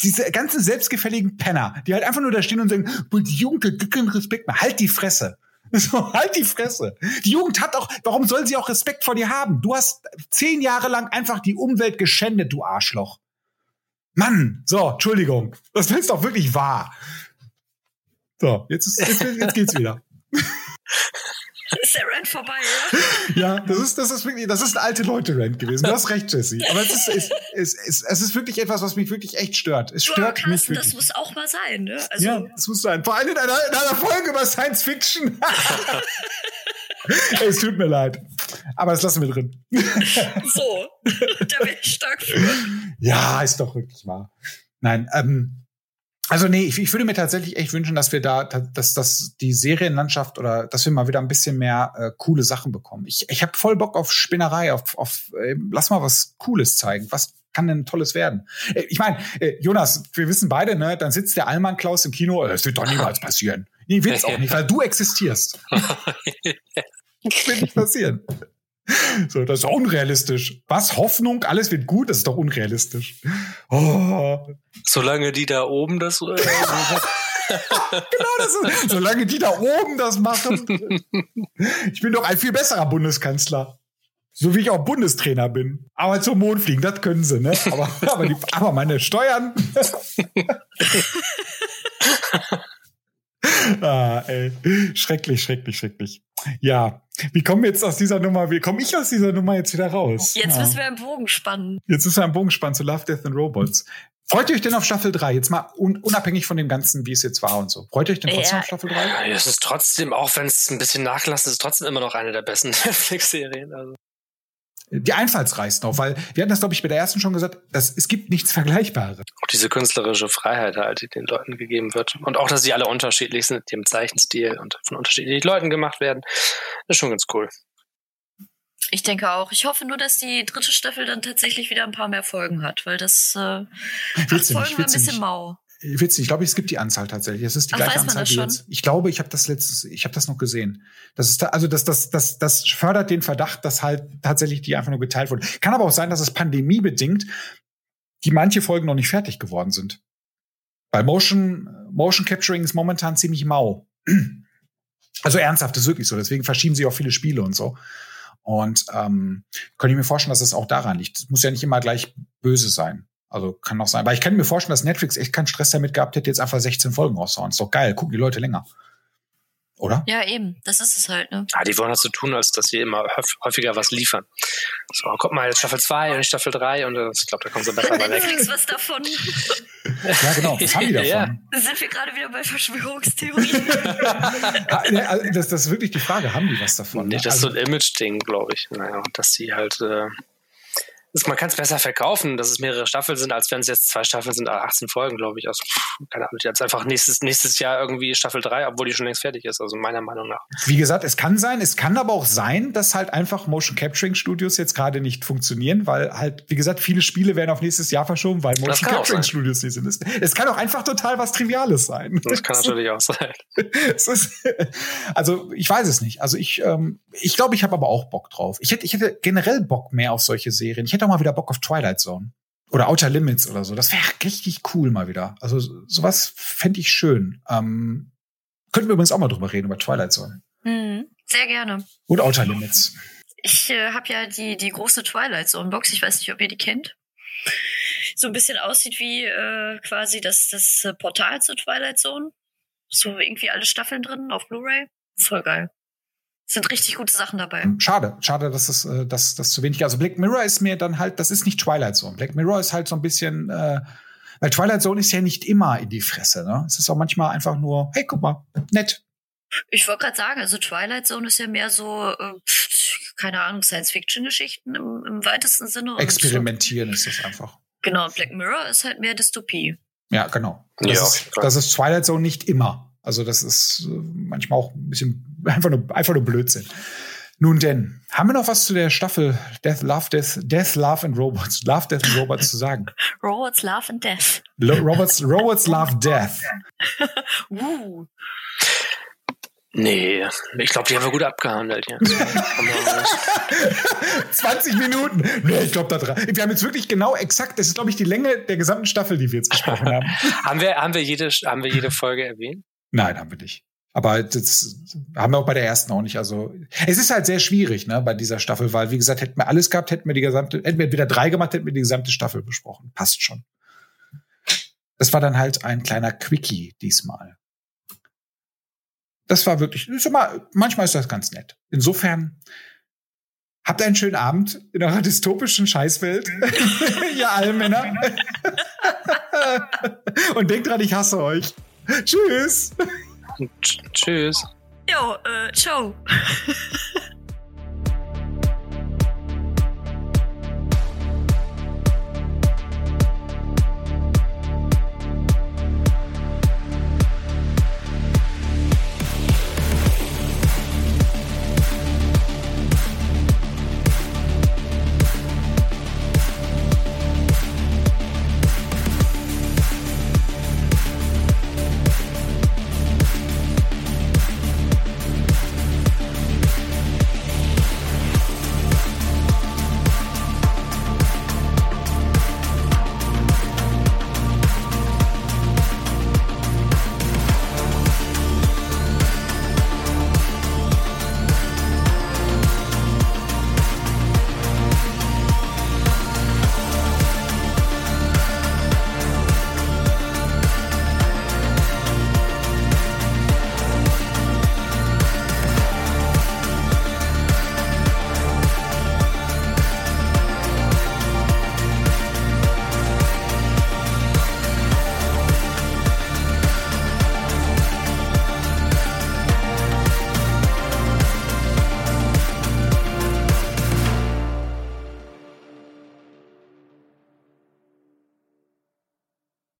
diese ganzen selbstgefälligen Penner, die halt einfach nur da stehen und sagen, "Boah, die Jugend hat keinen Respekt mehr. Halt die Fresse. So, halt die Fresse. Die Jugend hat auch, warum soll sie auch Respekt vor dir haben? Du hast zehn Jahre lang einfach die Umwelt geschändet, du Arschloch. Mann, so, Entschuldigung. Das ist doch wirklich wahr. So, jetzt, ist, jetzt, jetzt geht's wieder. Ist der Rant vorbei, ja? Ja, das ist, das ist wirklich, das ist ein alte Leute-Rant gewesen. Du hast recht, Jesse. Aber es ist, es, es, es, es ist wirklich etwas, was mich wirklich echt stört. Es stört mich Carsten, das wirklich. muss auch mal sein, ne? Also, ja, das muss sein. Vor allem in einer, in einer Folge über Science Fiction. es tut mir leid. Aber das lassen wir drin. so. da bin ich stark für. Ja, ist doch wirklich wahr. Nein, ähm, also nee, ich, ich würde mir tatsächlich echt wünschen, dass wir da, dass, dass die Serienlandschaft oder dass wir mal wieder ein bisschen mehr äh, coole Sachen bekommen. Ich, ich habe voll Bock auf Spinnerei, auf, auf äh, lass mal was Cooles zeigen. Was kann denn Tolles werden? Äh, ich meine, äh, Jonas, wir wissen beide, ne, dann sitzt der Allmann Klaus im Kino, äh, das wird doch niemals passieren. Nee, wird's auch nicht, weil du existierst. wird nicht passieren. So, das ist doch unrealistisch. Was? Hoffnung? Alles wird gut? Das ist doch unrealistisch. Oh. Solange die da oben das. Äh, genau, das ist, solange die da oben das machen. Ich bin doch ein viel besserer Bundeskanzler. So wie ich auch Bundestrainer bin. Aber zum Mond fliegen, das können sie, ne? Aber, aber, die, aber meine Steuern. ah, ey. Schrecklich, schrecklich, schrecklich. Ja, wie kommen wir jetzt aus dieser Nummer, wie komme ich aus dieser Nummer jetzt wieder raus? Jetzt ja. müssen wir einen Bogen spannen. Jetzt müssen wir einen Bogen spannen zu Love, Death and Robots. Freut ihr euch denn auf Staffel 3? Jetzt mal un unabhängig von dem Ganzen, wie es jetzt war und so. Freut ihr euch denn trotzdem ja. auf Staffel 3? Ja, es ist trotzdem, auch wenn es ein bisschen nachgelassen ist, ist trotzdem immer noch eine der besten Netflix-Serien. Also die einfallsreichsten auch, weil wir hatten das, glaube ich, bei der ersten schon gesagt, dass es gibt nichts Vergleichbares. Auch diese künstlerische Freiheit halt, die den Leuten gegeben wird. Und auch, dass sie alle unterschiedlich sind, dem Zeichenstil und von unterschiedlichen Leuten gemacht werden, ist schon ganz cool. Ich denke auch. Ich hoffe nur, dass die dritte Staffel dann tatsächlich wieder ein paar mehr Folgen hat, weil das äh, acht Folgen war ein bisschen nicht. mau. Witzig, ich glaube, es gibt die Anzahl tatsächlich. Es ist die Ach, gleiche Anzahl wie jetzt. Ich glaube, ich habe das letztes, ich habe das noch gesehen. Das ist also das, das, das, das fördert den Verdacht, dass halt tatsächlich die einfach nur geteilt wurden. Kann aber auch sein, dass es pandemiebedingt die manche Folgen noch nicht fertig geworden sind. Weil Motion, Motion Capturing ist momentan ziemlich mau. Also ernsthaft, das ist wirklich so. Deswegen verschieben sie auch viele Spiele und so. Und ähm, könnte ich mir vorstellen, dass es auch daran liegt. Es muss ja nicht immer gleich böse sein. Also kann auch sein. Weil ich kann mir vorstellen, dass Netflix echt keinen Stress damit gehabt hätte, jetzt einfach 16 Folgen rauszuhauen. Ist doch geil, gucken die Leute länger. Oder? Ja, eben. Das ist es halt, ne? Ja, die wollen das so tun, als dass sie immer häufiger was liefern. So, guck mal, jetzt Staffel 2 und Staffel 3 und ich glaube, da kommen sie besser mal weg. Netflix was davon. ja, genau. Was haben die davon? Ja. Sind wir gerade wieder bei Verschwörungstheorien? Also, das, das ist wirklich die Frage, haben die was davon? Nee, das ist so ein also Image-Ding, glaube ich. Naja, dass sie halt äh, man kann es besser verkaufen, dass es mehrere Staffeln sind, als wenn es jetzt zwei Staffeln sind, 18 Folgen, glaube ich. Also, keine Ahnung, jetzt einfach nächstes, nächstes Jahr irgendwie Staffel 3, obwohl die schon längst fertig ist, also meiner Meinung nach. Wie gesagt, es kann sein, es kann aber auch sein, dass halt einfach Motion Capturing Studios jetzt gerade nicht funktionieren, weil halt, wie gesagt, viele Spiele werden auf nächstes Jahr verschoben, weil Motion Capturing Studios nicht sind. Es kann auch einfach total was Triviales sein. Das kann natürlich auch sein. ist, also, ich weiß es nicht. Also, ich, ähm, ich glaube, ich habe aber auch Bock drauf. Ich hätte, ich hätte generell Bock mehr auf solche Serien. Ich hätte auch mal wieder Bock auf Twilight Zone. Oder Outer Limits oder so. Das wäre richtig cool mal wieder. Also sowas fände ich schön. Ähm, könnten wir übrigens auch mal drüber reden, über Twilight Zone. Mhm, sehr gerne. Und Outer Limits. Ich äh, habe ja die, die große Twilight Zone Box. Ich weiß nicht, ob ihr die kennt. So ein bisschen aussieht wie äh, quasi das, das Portal zur Twilight Zone. So irgendwie alle Staffeln drin auf Blu-ray. Voll geil sind richtig gute Sachen dabei. Ähm, schade, schade, dass es äh, dass, dass zu wenig. Also Black Mirror ist mir dann halt, das ist nicht Twilight Zone. Black Mirror ist halt so ein bisschen, äh, weil Twilight Zone ist ja nicht immer in die Fresse. Ne? Es ist auch manchmal einfach nur, hey, guck mal, nett. Ich wollte gerade sagen, also Twilight Zone ist ja mehr so, äh, keine Ahnung, Science-Fiction-Geschichten im, im, weitesten Sinne. Experimentieren so. ist das einfach. Genau, Black Mirror ist halt mehr Dystopie. Ja, genau. Das, ja, ist, das ist Twilight Zone nicht immer. Also das ist äh, manchmal auch ein bisschen einfach nur, einfach nur Blödsinn. Nun denn, haben wir noch was zu der Staffel Death, Love, Death, Death, Love and Robots, Love, Death and Robots zu sagen? Robots, Love and Death. Lo Robots, Robots, Love, Death. uh. Nee, ich glaube, die haben wir gut abgehandelt jetzt. 20 Minuten. Nee, ich glaube da dran. Wir haben jetzt wirklich genau exakt, das ist, glaube ich, die Länge der gesamten Staffel, die wir jetzt gesprochen haben. haben, wir, haben, wir jede, haben wir jede Folge erwähnt? Nein, haben wir nicht. Aber das haben wir auch bei der ersten auch nicht. Also es ist halt sehr schwierig, ne, bei dieser Staffel, weil wie gesagt, hätten wir alles gehabt, hätten wir die gesamte, hätten wir wieder drei gemacht, hätten wir die gesamte Staffel besprochen. Passt schon. Das war dann halt ein kleiner Quickie diesmal. Das war wirklich, ist immer, manchmal ist das ganz nett. Insofern habt einen schönen Abend in eurer dystopischen Scheißwelt, ihr allen Männer. Und denkt dran, ich hasse euch. Tschüss. Tschüss. Jo, äh, ciao.